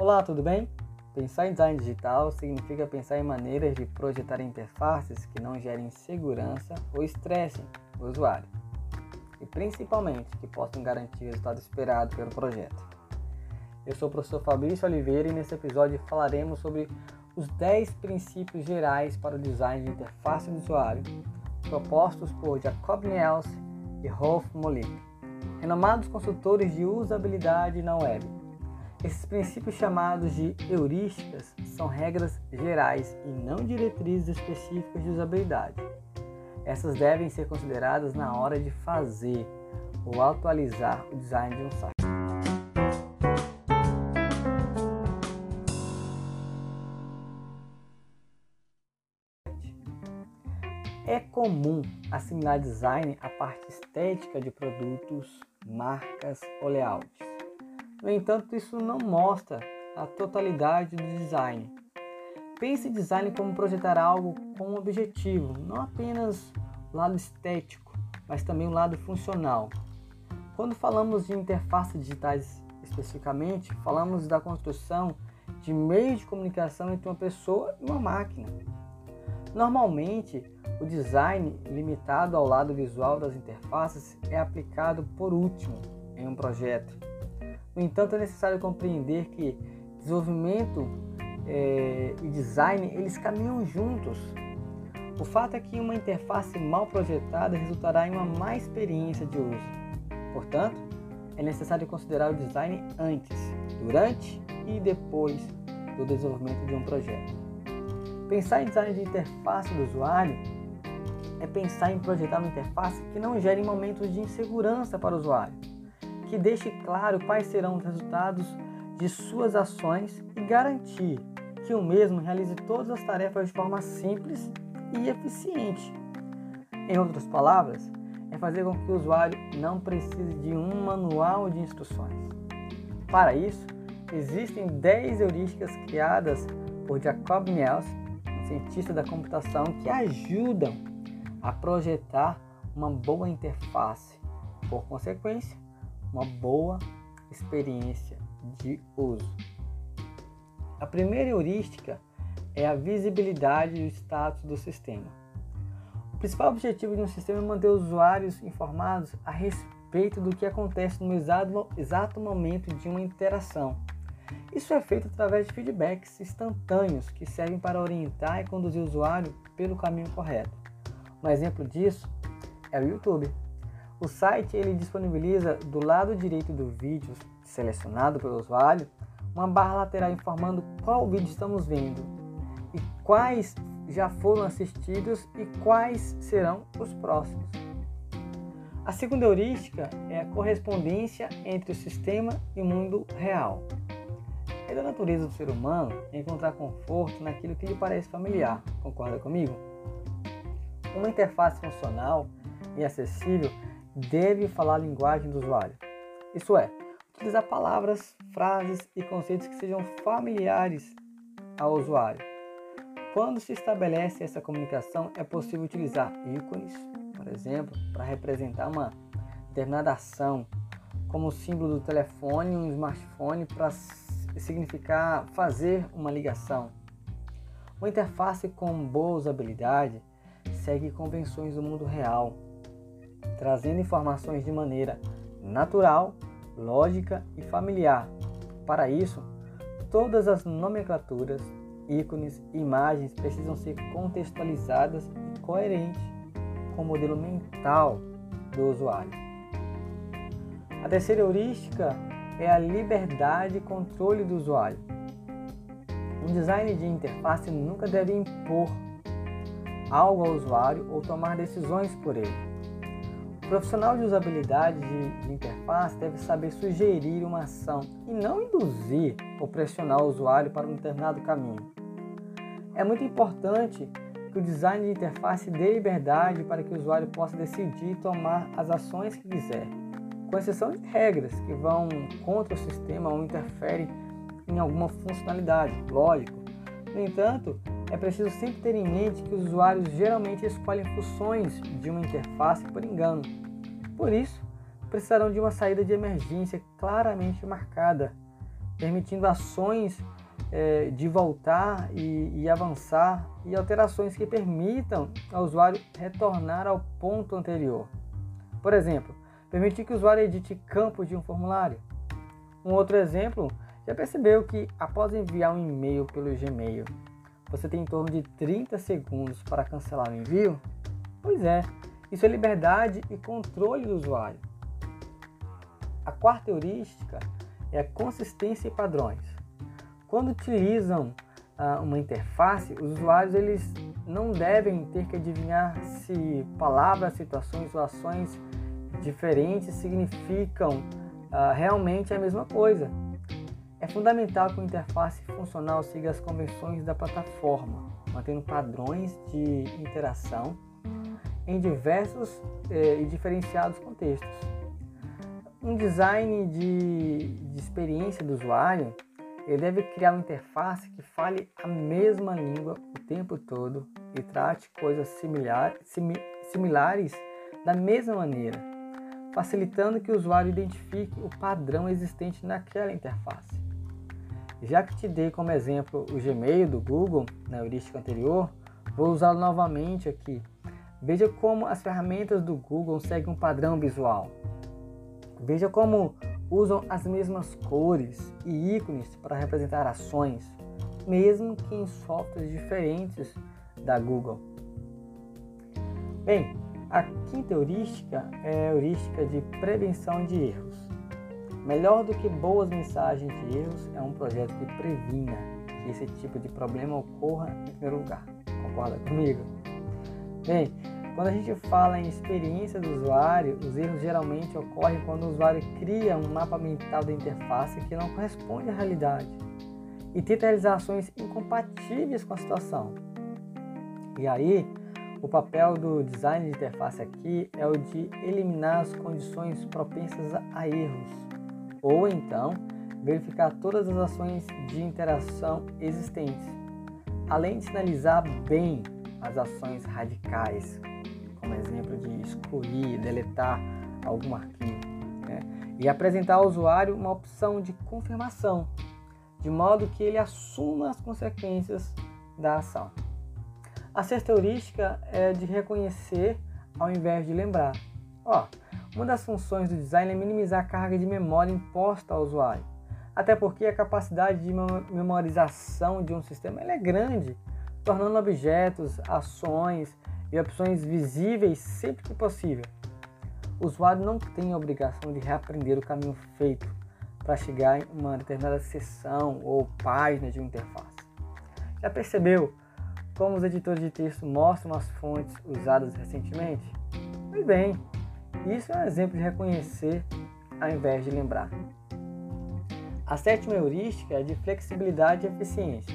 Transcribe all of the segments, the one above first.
Olá, tudo bem? Pensar em design digital significa pensar em maneiras de projetar interfaces que não gerem insegurança ou estressem o usuário, e principalmente que possam garantir o resultado esperado pelo projeto. Eu sou o professor Fabrício Oliveira e nesse episódio falaremos sobre os 10 princípios gerais para o design de interface do usuário, propostos por Jacob Niels e Rolf Molik, renomados consultores de usabilidade na web. Esses princípios chamados de heurísticas são regras gerais e não diretrizes específicas de usabilidade. Essas devem ser consideradas na hora de fazer ou atualizar o design de um site. É comum assimilar design à parte estética de produtos, marcas ou layouts. No entanto, isso não mostra a totalidade do design. Pense design como projetar algo com um objetivo, não apenas o lado estético, mas também o lado funcional. Quando falamos de interfaces digitais especificamente, falamos da construção de meios de comunicação entre uma pessoa e uma máquina. Normalmente, o design limitado ao lado visual das interfaces é aplicado por último em um projeto. No entanto, é necessário compreender que desenvolvimento é, e design eles caminham juntos. O fato é que uma interface mal projetada resultará em uma má experiência de uso. Portanto, é necessário considerar o design antes, durante e depois do desenvolvimento de um projeto. Pensar em design de interface do usuário é pensar em projetar uma interface que não gere momentos de insegurança para o usuário, que deixe claro quais serão os resultados de suas ações e garantir que o mesmo realize todas as tarefas de forma simples e eficiente. Em outras palavras, é fazer com que o usuário não precise de um manual de instruções. Para isso, existem 10 heurísticas criadas por Jacob Niels cientistas da computação que ajudam a projetar uma boa interface, por consequência, uma boa experiência de uso. A primeira heurística é a visibilidade do status do sistema. O principal objetivo de um sistema é manter os usuários informados a respeito do que acontece no exato momento de uma interação isso é feito através de feedbacks instantâneos que servem para orientar e conduzir o usuário pelo caminho correto. Um exemplo disso é o YouTube. O site ele disponibiliza do lado direito do vídeo selecionado pelo usuário uma barra lateral informando qual vídeo estamos vendo e quais já foram assistidos e quais serão os próximos. A segunda heurística é a correspondência entre o sistema e o mundo real. É da natureza do ser humano encontrar conforto naquilo que lhe parece familiar, concorda comigo? Uma interface funcional e acessível deve falar a linguagem do usuário. Isso é, utilizar palavras, frases e conceitos que sejam familiares ao usuário. Quando se estabelece essa comunicação, é possível utilizar ícones, por exemplo, para representar uma determinada ação, como o símbolo do telefone um smartphone para significar fazer uma ligação. Uma interface com boa usabilidade segue convenções do mundo real, trazendo informações de maneira natural, lógica e familiar. Para isso, todas as nomenclaturas, ícones e imagens precisam ser contextualizadas e coerentes com o modelo mental do usuário. A terceira heurística é a liberdade e controle do usuário. Um design de interface nunca deve impor algo ao usuário ou tomar decisões por ele. Profissional de usabilidade de, de interface deve saber sugerir uma ação e não induzir ou pressionar o usuário para um determinado caminho. É muito importante que o design de interface dê liberdade para que o usuário possa decidir tomar as ações que quiser com exceção de regras que vão contra o sistema ou interferem em alguma funcionalidade, lógico. No entanto, é preciso sempre ter em mente que os usuários geralmente escolhem funções de uma interface por engano. Por isso, precisarão de uma saída de emergência claramente marcada, permitindo ações é, de voltar e, e avançar e alterações que permitam ao usuário retornar ao ponto anterior. Por exemplo, permitir que o usuário edite campos de um formulário. Um outro exemplo, já percebeu que após enviar um e-mail pelo Gmail, você tem em torno de 30 segundos para cancelar o envio? Pois é, isso é liberdade e controle do usuário. A quarta heurística é a consistência e padrões. Quando utilizam uh, uma interface, os usuários eles não devem ter que adivinhar se palavras, situações ou ações diferentes significam uh, realmente a mesma coisa. É fundamental que a interface funcional siga as convenções da plataforma, mantendo padrões de interação em diversos eh, e diferenciados contextos. Um design de, de experiência do usuário ele deve criar uma interface que fale a mesma língua o tempo todo e trate coisas similar, similares da mesma maneira, facilitando que o usuário identifique o padrão existente naquela interface. Já que te dei como exemplo o Gmail do Google na heurística anterior, vou usá-lo novamente aqui. Veja como as ferramentas do Google seguem um padrão visual. Veja como usam as mesmas cores e ícones para representar ações, mesmo que em softwares diferentes da Google. Bem, a quinta heurística é a heurística de prevenção de erros. Melhor do que boas mensagens de erros é um projeto que previna que esse tipo de problema ocorra em primeiro lugar. Concorda comigo? Bem, quando a gente fala em experiência do usuário, os erros geralmente ocorrem quando o usuário cria um mapa mental da interface que não corresponde à realidade e tenta realizar ações incompatíveis com a situação. E aí, o papel do design de interface aqui é o de eliminar as condições propensas a erros, ou então verificar todas as ações de interação existentes, além de sinalizar bem as ações radicais, como exemplo de excluir, deletar algum arquivo, né? e apresentar ao usuário uma opção de confirmação, de modo que ele assuma as consequências da ação. A sexta heurística é de reconhecer ao invés de lembrar. Ó, uma das funções do design é minimizar a carga de memória imposta ao usuário, até porque a capacidade de memorização de um sistema é grande tornando objetos, ações e opções visíveis sempre que possível. O usuário não tem a obrigação de reaprender o caminho feito para chegar em uma determinada seção ou página de uma interface. Já percebeu como os editores de texto mostram as fontes usadas recentemente? Pois bem, isso é um exemplo de reconhecer ao invés de lembrar. A sétima heurística é de flexibilidade e eficiência.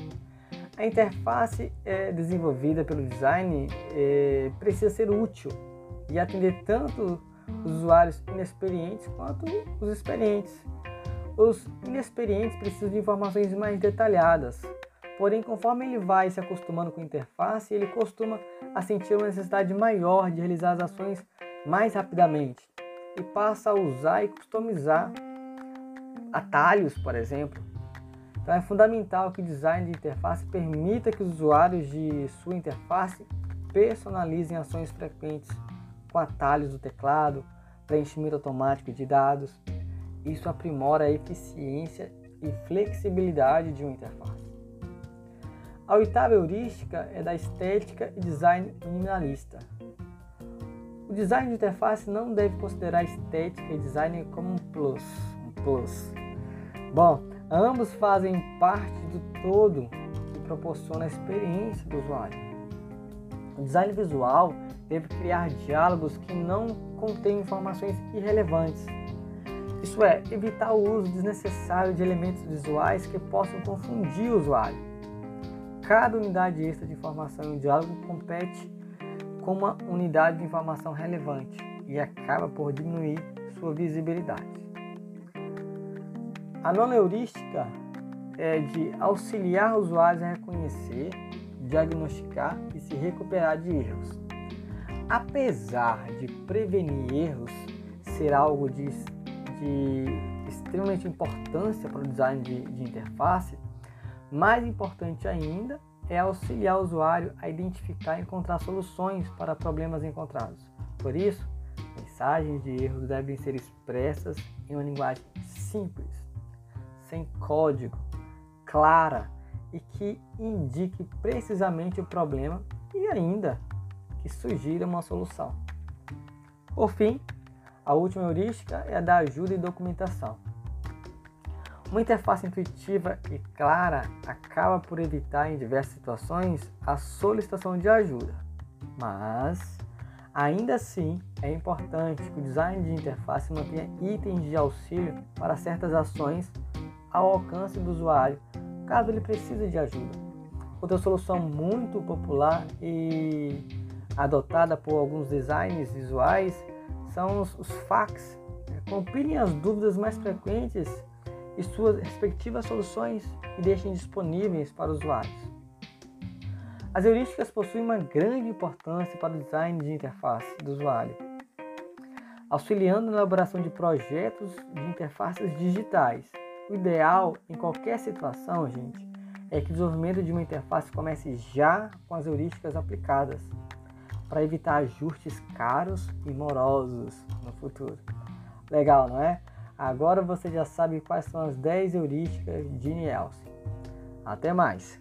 A interface é desenvolvida pelo design é, precisa ser útil e atender tanto os usuários inexperientes quanto os experientes. Os inexperientes precisam de informações mais detalhadas, porém, conforme ele vai se acostumando com a interface, ele costuma a sentir uma necessidade maior de realizar as ações mais rapidamente e passa a usar e customizar atalhos, por exemplo, então é fundamental que o design de interface permita que os usuários de sua interface personalizem ações frequentes com atalhos do teclado, preenchimento automático de dados. Isso aprimora a eficiência e flexibilidade de uma interface. A oitava heurística é da estética e design minimalista. O design de interface não deve considerar estética e design como um plus. Um plus. Bom, Ambos fazem parte do todo que proporciona a experiência do usuário. O design visual deve criar diálogos que não contêm informações irrelevantes. Isso é, evitar o uso desnecessário de elementos visuais que possam confundir o usuário. Cada unidade extra de informação em um diálogo compete com uma unidade de informação relevante e acaba por diminuir sua visibilidade. A nona heurística é de auxiliar usuários a reconhecer, diagnosticar e se recuperar de erros. Apesar de prevenir erros ser algo de, de extremamente importância para o design de, de interface, mais importante ainda é auxiliar o usuário a identificar e encontrar soluções para problemas encontrados. Por isso, mensagens de erros devem ser expressas em uma linguagem simples, sem código, clara e que indique precisamente o problema e ainda que sugira uma solução. Por fim, a última heurística é a da ajuda e documentação. Uma interface intuitiva e clara acaba por evitar em diversas situações a solicitação de ajuda, mas ainda assim é importante que o design de interface mantenha itens de auxílio para certas ações ao alcance do usuário, caso ele precise de ajuda. Outra solução muito popular e adotada por alguns designers visuais são os, os FAQs. Compilem as dúvidas mais frequentes e suas respectivas soluções e deixem disponíveis para os usuários. As heurísticas possuem uma grande importância para o design de interface do usuário, auxiliando na elaboração de projetos de interfaces digitais. O ideal em qualquer situação, gente, é que o desenvolvimento de uma interface comece já com as heurísticas aplicadas, para evitar ajustes caros e morosos no futuro. Legal, não é? Agora você já sabe quais são as 10 heurísticas de Nielsen. Até mais!